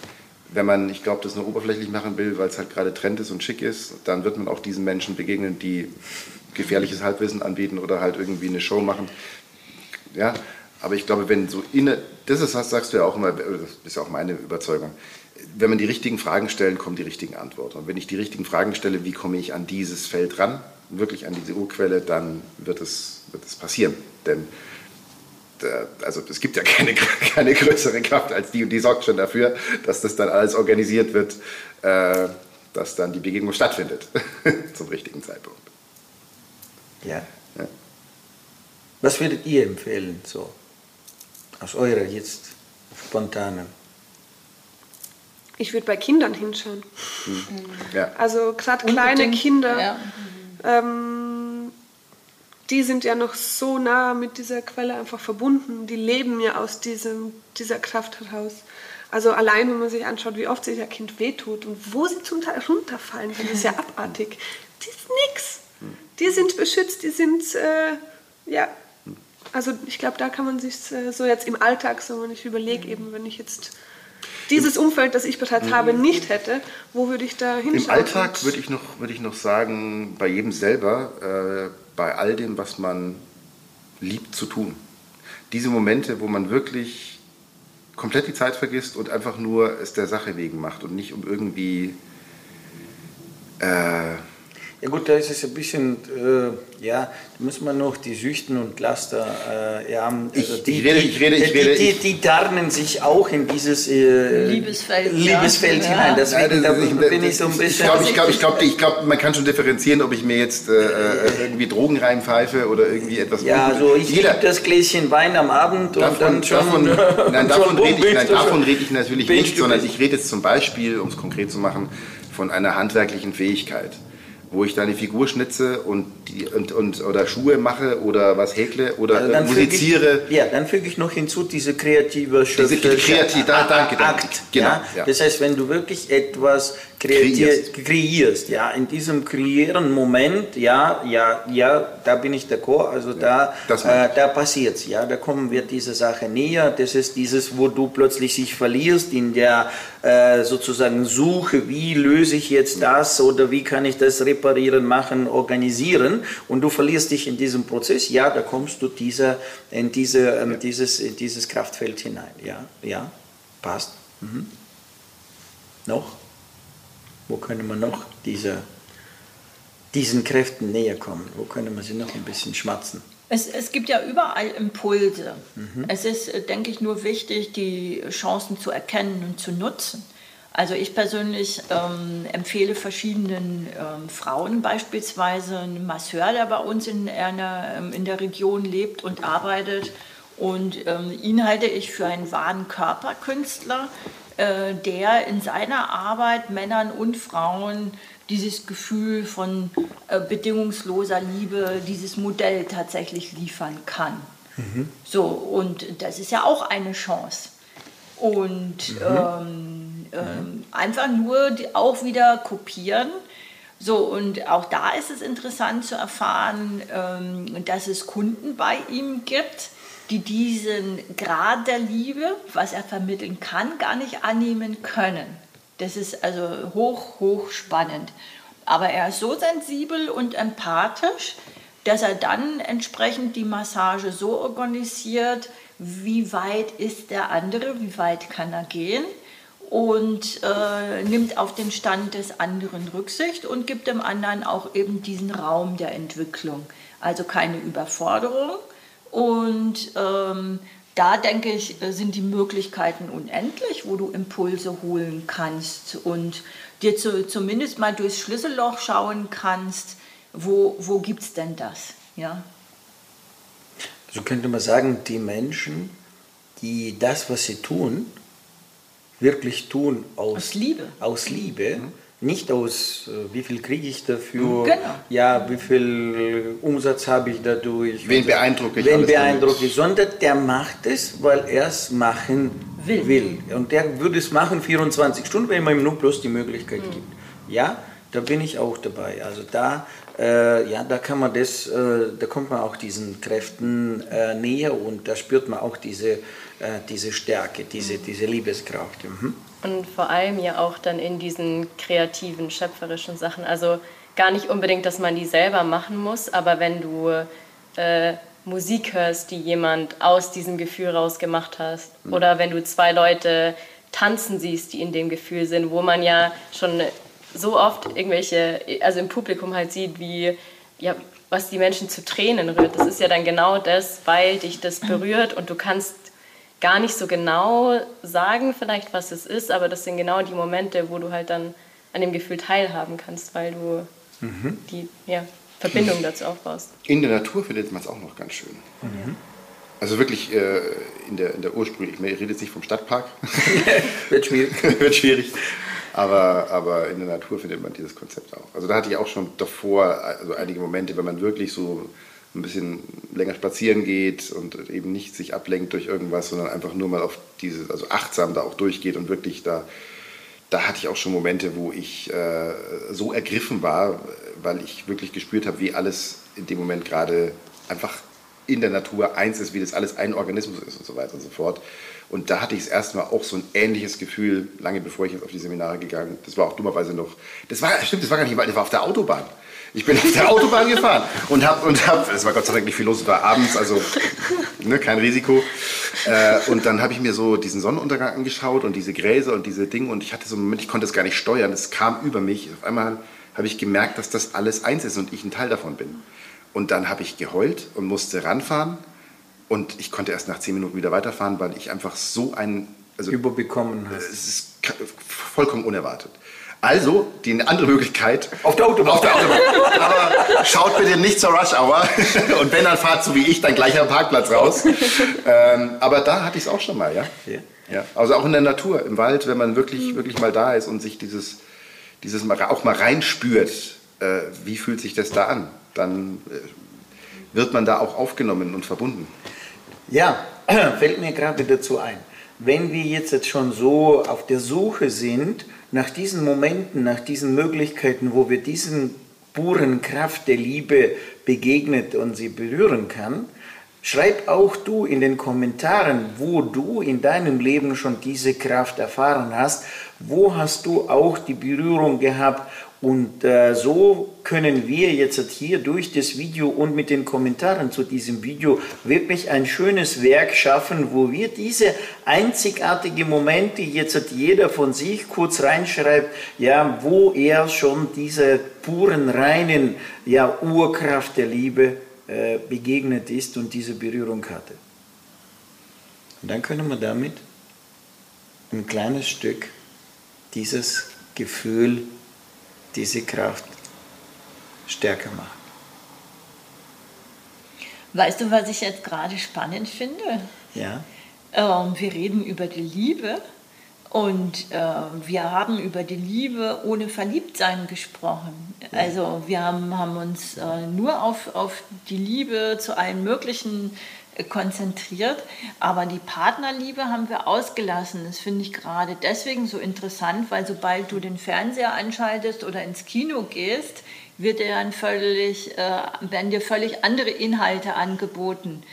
Wenn man, ich glaube, das nur oberflächlich machen will, weil es halt gerade Trend ist und schick ist, dann wird man auch diesen Menschen begegnen, die gefährliches Halbwissen anbieten oder halt irgendwie eine Show machen. Ja, aber ich glaube, wenn so inne, das ist, sagst du ja auch immer, das ist ja auch meine Überzeugung. Wenn man die richtigen Fragen stellt, kommen die richtigen Antworten. Und wenn ich die richtigen Fragen stelle, wie komme ich an dieses Feld ran, wirklich an diese Urquelle, dann wird es, wird es passieren. Denn also es gibt ja keine, keine größere Kraft als die und die sorgt schon dafür, dass das dann alles organisiert wird, äh, dass dann die Begegnung stattfindet zum richtigen Zeitpunkt. Ja. Was würdet ihr empfehlen, so aus eurer jetzt spontanen? Ich würde bei Kindern hinschauen. Ja. Also gerade kleine Kinder, Ja. ähm, die sind ja noch so nah mit dieser Quelle einfach verbunden. Die leben ja aus diesem, dieser Kraft heraus. Also allein, wenn man sich anschaut, wie oft sich ein Kind wehtut und wo sie zum Teil runterfallen, das ist ja abartig. Die ist nix. Die sind beschützt, die sind, äh, ja, also ich glaube, da kann man sich äh, so jetzt im Alltag, so wenn ich überlege, eben, wenn ich jetzt dieses Umfeld, das ich bereits habe, nicht hätte, wo würde ich da hinschauen? Im Alltag würde ich, noch, würde ich noch sagen, bei jedem selber, äh, bei all dem, was man liebt zu tun. Diese Momente, wo man wirklich komplett die Zeit vergisst und einfach nur es der Sache wegen macht und nicht um irgendwie äh, Ja gut, da ist es ein bisschen, äh, ja, da muss man noch die Süchten und Laster, äh, ja, also Ich- die, ich rede- ich rede- ich rede- die, die, die tarnen sich auch in dieses äh, Liebesfeld, Liebesfeld ja. hinein. Deswegen Ja, da das- bin ich so ein Ich bisschen... glaube, ich glaub, ich glaub, ich glaub, man kann schon differenzieren, ob ich mir jetzt äh, äh, irgendwie Drogen reinpfeife oder irgendwie etwas. ja, so ich Jeder, liebe das Gläschen Wein am Abend und Davon, dann schon... davon, nein, davon, rede ich, nein, davon rede ich natürlich nicht, sondern ich rede jetzt zum Beispiel, um es konkret zu machen, von einer handwerklichen Fähigkeit, wo ich da eine Figur schnitze und, die, und, und oder Schuhe mache oder was häkle oder Also äh, musiziere. Ich, ja, dann füge ich noch hinzu diese kreative Diese schöpferische kreativ- da- danke, danke. Akt. Genau, ja? ja. Das heißt, wenn du wirklich etwas kreierst, kreierst, ja, in diesem kreieren Moment, ja, ja, ja, da bin ich d'accord, also da, das meine äh, da passiert's, ja, da kommen wir dieser Sache näher. Das ist dieses, wo du plötzlich sich verlierst in der äh, sozusagen Suche, wie löse ich jetzt das oder wie kann ich das reparieren, machen, organisieren und du verlierst dich in diesem Prozess, ja, da kommst du dieser, in, diese, ähm, dieses, in dieses Kraftfeld hinein. Ja, ja, passt. Mhm. Noch? Wo können wir noch dieser, diesen Kräften näher kommen? Wo können wir sie noch ein bisschen schmatzen? Es, es gibt ja überall Impulse. Mhm. Es ist, äh, denke ich, nur wichtig, die Chancen zu erkennen und zu nutzen. Also ich persönlich ähm, empfehle verschiedenen ähm, Frauen beispielsweise einen Masseur, der bei uns in, einer, ähm, in der Region lebt und arbeitet. Und ähm, ihn halte ich für einen wahren Körperkünstler, äh, der in seiner Arbeit Männern und Frauen dieses Gefühl von äh, bedingungsloser Liebe, dieses Modell tatsächlich liefern kann. So, und das ist ja auch eine Chance. Und ähm, ähm, einfach nur die, auch wieder kopieren. So, und auch da ist es interessant zu erfahren, ähm, dass es Kunden bei ihm gibt, die diesen Grad der Liebe, was er vermitteln kann, gar nicht annehmen können. Das ist also hoch, hoch spannend. Aber er ist so sensibel und empathisch, dass er dann entsprechend die Massage so organisiert, wie weit ist der andere, wie weit kann er gehen und äh, nimmt auf den Stand des anderen Rücksicht und gibt dem anderen auch eben diesen Raum der Entwicklung. Also keine Überforderung und ähm, da denke ich, sind die Möglichkeiten unendlich, wo du Impulse holen kannst und dir zu, zumindest mal durchs Schlüsselloch schauen kannst, wo, wo gibt es denn das? Ja? So könnte man sagen, die Menschen, die das, was sie tun, wirklich tun aus, Aus Liebe. Aus Liebe. Nicht aus, äh, wie viel kriege ich dafür, Genau. ja, wie viel äh, Umsatz habe ich dadurch. Wen beeindrucke ich Wen alles beeindrucke ich, sondern der macht es, weil er es machen will. Will. Und der würde es machen 24 Stunden, wenn man ihm nur bloß die Möglichkeit Mhm. gibt. Ja, da bin ich auch dabei. Also da, äh, ja, da kann man das, äh, da kommt man auch diesen Kräften äh, näher und da spürt man auch diese, äh, diese Stärke, diese, diese Liebeskraft. Mhm. Und vor allem ja auch dann in diesen kreativen, schöpferischen Sachen. Also gar nicht unbedingt, dass man die selber machen muss, aber wenn du äh, Musik hörst, die jemand aus diesem Gefühl raus gemacht hast, oder wenn du zwei Leute tanzen siehst, die in dem Gefühl sind, wo man ja schon so oft irgendwelche, also im Publikum halt sieht, wie, ja, was die Menschen zu Tränen rührt. Das ist ja dann genau das, weil dich das berührt und du kannst gar nicht so genau sagen vielleicht, was es ist, aber das sind genau die Momente, wo du halt dann an dem Gefühl teilhaben kannst, weil du die ja, Verbindung dazu aufbaust. In der Natur findet man es auch noch ganz schön. Also wirklich äh, in der, in der ursprünglichen, ich rede jetzt nicht vom Stadtpark, Wird schwierig. wird schwierig, aber, aber in der Natur findet man dieses Konzept auch. Also da hatte ich auch schon davor also einige Momente, wenn man wirklich so ein bisschen länger spazieren geht und eben nicht sich ablenkt durch irgendwas, sondern einfach nur mal auf diese, also achtsam da auch durchgeht und wirklich da, da hatte ich auch schon Momente, wo ich äh, so ergriffen war, weil ich wirklich gespürt habe, wie alles in dem Moment gerade einfach in der Natur eins ist, wie das alles ein Organismus ist und so weiter und so fort. Und da hatte ich das erste Mal auch so ein ähnliches Gefühl, lange bevor ich jetzt auf die Seminare gegangen. Das war auch dummerweise noch, das war, stimmt, das war gar nicht, das war auf der Autobahn. Ich bin auf der Autobahn gefahren und habe, und hab, es war Gott sei Dank nicht viel los, es war abends, also ne, kein Risiko. Äh, und dann habe ich mir so diesen Sonnenuntergang angeschaut und diese Gräser und diese Dinge und ich hatte so einen Moment, ich konnte es gar nicht steuern, es kam über mich. Auf einmal habe ich gemerkt, dass das alles eins ist und ich ein Teil davon bin. Und dann habe ich geheult und musste ranfahren. Und ich konnte erst nach zehn Minuten wieder weiterfahren, weil ich einfach so ein... Also, Überbekommen hast. Es ist vollkommen unerwartet. Also, die andere Möglichkeit. Auf der Autobahn. Auf der Autobahn. Aber schaut bitte nicht zur Rush Hour. Und wenn, dann fahrt so wie ich dann gleich am Parkplatz raus. Ähm, aber da hatte ich es auch schon mal, ja? ja? ja? Also auch in der Natur, im Wald, wenn man wirklich, wirklich mal da ist und sich dieses, dieses mal, auch mal reinspürt, äh, wie fühlt sich das da an? Dann äh, wird man da auch aufgenommen und verbunden. Ja, fällt mir gerade dazu ein. Wenn wir jetzt schon so auf der Suche sind, nach diesen Momenten, nach diesen Möglichkeiten, wo wir diesen puren Kraft der Liebe begegnet und sie berühren kann, schreib auch du in den Kommentaren, wo du in deinem Leben schon diese Kraft erfahren hast, wo hast du auch die Berührung gehabt und äh, so können wir jetzt hier durch das Video und mit den Kommentaren zu diesem Video wirklich ein schönes Werk schaffen, wo wir diese einzigartigen Momente jetzt jeder von sich kurz reinschreibt, ja, wo er schon diese puren, reinen, ja, Urkraft der Liebe äh, begegnet ist und diese Berührung hatte. Und dann können wir damit ein kleines Stück dieses Gefühl diese Kraft stärker macht. Weißt du, was ich jetzt gerade spannend finde? Ja. Ähm, wir reden über die Liebe und äh, wir haben über die Liebe ohne Verliebtsein gesprochen. Also wir haben, haben uns äh, nur auf, auf die Liebe zu allen möglichen konzentriert. Aber die Partnerliebe haben wir ausgelassen. Das finde ich gerade deswegen so interessant, weil sobald du den Fernseher anschaltest oder ins Kino gehst, wird dir dann völlig, äh, werden dir völlig andere Inhalte angeboten.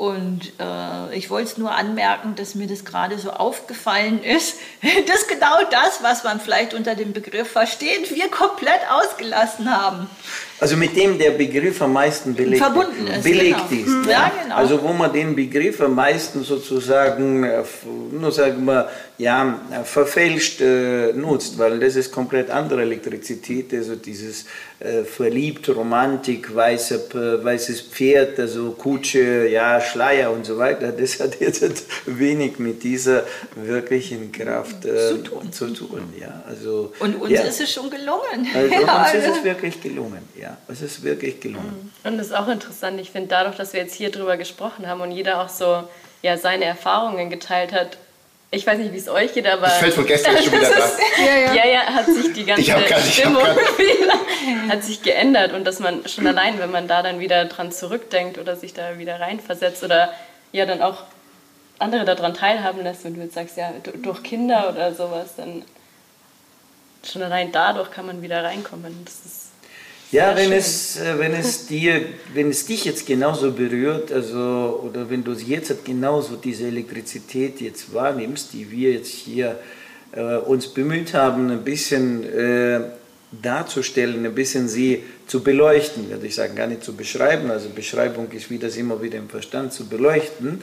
Und äh, ich wollte es nur anmerken, dass mir das gerade so aufgefallen ist, dass genau das, was man vielleicht unter dem Begriff versteht, wir komplett ausgelassen haben. Also mit dem der Begriff am meisten belegt, Verbunden ist, belegt genau. ist. Ja, ja, genau. Also wo man den Begriff am meisten sozusagen, äh, nur sagen wir, ja, verfälscht äh, nutzt, weil das ist komplett andere Elektrizität, also dieses äh, verliebt, Romantik, weiße, weißes Pferd, also Kutsche, ja, Schleier und so weiter, das hat jetzt wenig mit dieser wirklichen Kraft äh, zu tun. Zu tun ja. also, und uns ja. ist es schon gelungen. Also ja, uns ist es wirklich gelungen, ja. Es ist wirklich gelungen. Und das ist auch interessant. Ich finde, dadurch, dass wir jetzt hier drüber gesprochen haben und jeder auch so ja, seine Erfahrungen geteilt hat, ich weiß nicht, wie es euch geht, aber. Das fällt von gestern schon wieder da. ja, ja. ja, ja, hat sich die ganze grad, Stimmung hat sich geändert und dass man schon allein, wenn man da dann wieder dran zurückdenkt oder sich da wieder reinversetzt oder ja dann auch andere daran teilhaben lässt, wenn du jetzt sagst, ja, durch Kinder oder sowas, dann schon allein dadurch kann man wieder reinkommen. Das ist ja, wenn es, äh, wenn, es dir, wenn es dich jetzt genauso berührt, also, oder wenn du jetzt genauso diese Elektrizität jetzt wahrnimmst, die wir jetzt hier äh, uns bemüht haben, ein bisschen äh, darzustellen, ein bisschen sie zu beleuchten, würde ich sagen, gar nicht zu beschreiben, also Beschreibung ist wie das immer wieder im Verstand, zu beleuchten,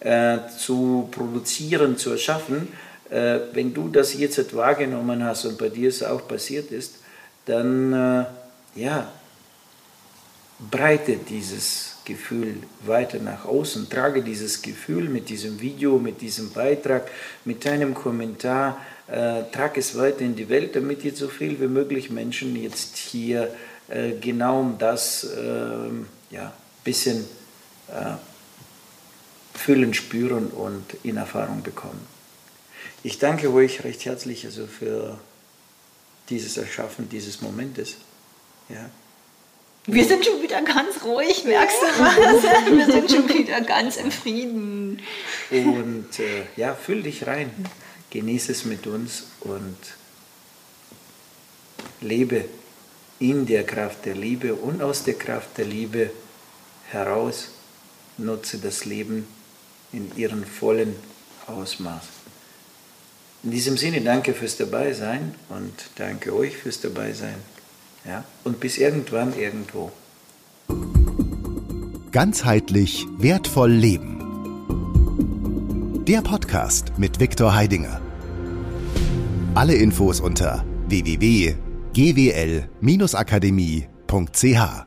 äh, zu produzieren, zu erschaffen. Äh, wenn du das jetzt wahrgenommen hast und bei dir es auch passiert ist, dann äh, ja, breite dieses Gefühl weiter nach außen, trage dieses Gefühl mit diesem Video, mit diesem Beitrag, mit deinem Kommentar, äh, trage es weiter in die Welt, damit jetzt so viel wie möglich Menschen jetzt hier äh, genau um das äh, ja, bisschen äh, fühlen, spüren und in Erfahrung bekommen. Ich danke euch recht herzlich also für dieses Erschaffen dieses Momentes. Ja. Wir sind schon wieder ganz ruhig, merkst du was? Wir sind schon wieder ganz im Frieden. Und äh, ja, fühl dich rein, genieße es mit uns und lebe in der Kraft der Liebe und aus der Kraft der Liebe heraus nutze das Leben in ihrem vollen Ausmaß. In diesem Sinne danke fürs Dabeisein und danke euch fürs Dabeisein. Ja? Und bis irgendwann irgendwo. Ganzheitlich wertvoll leben. Der Podcast mit Viktor Heidinger. Alle Infos unter www.ganzheitlich-wertvoll-leben.de gwl-akademie.ch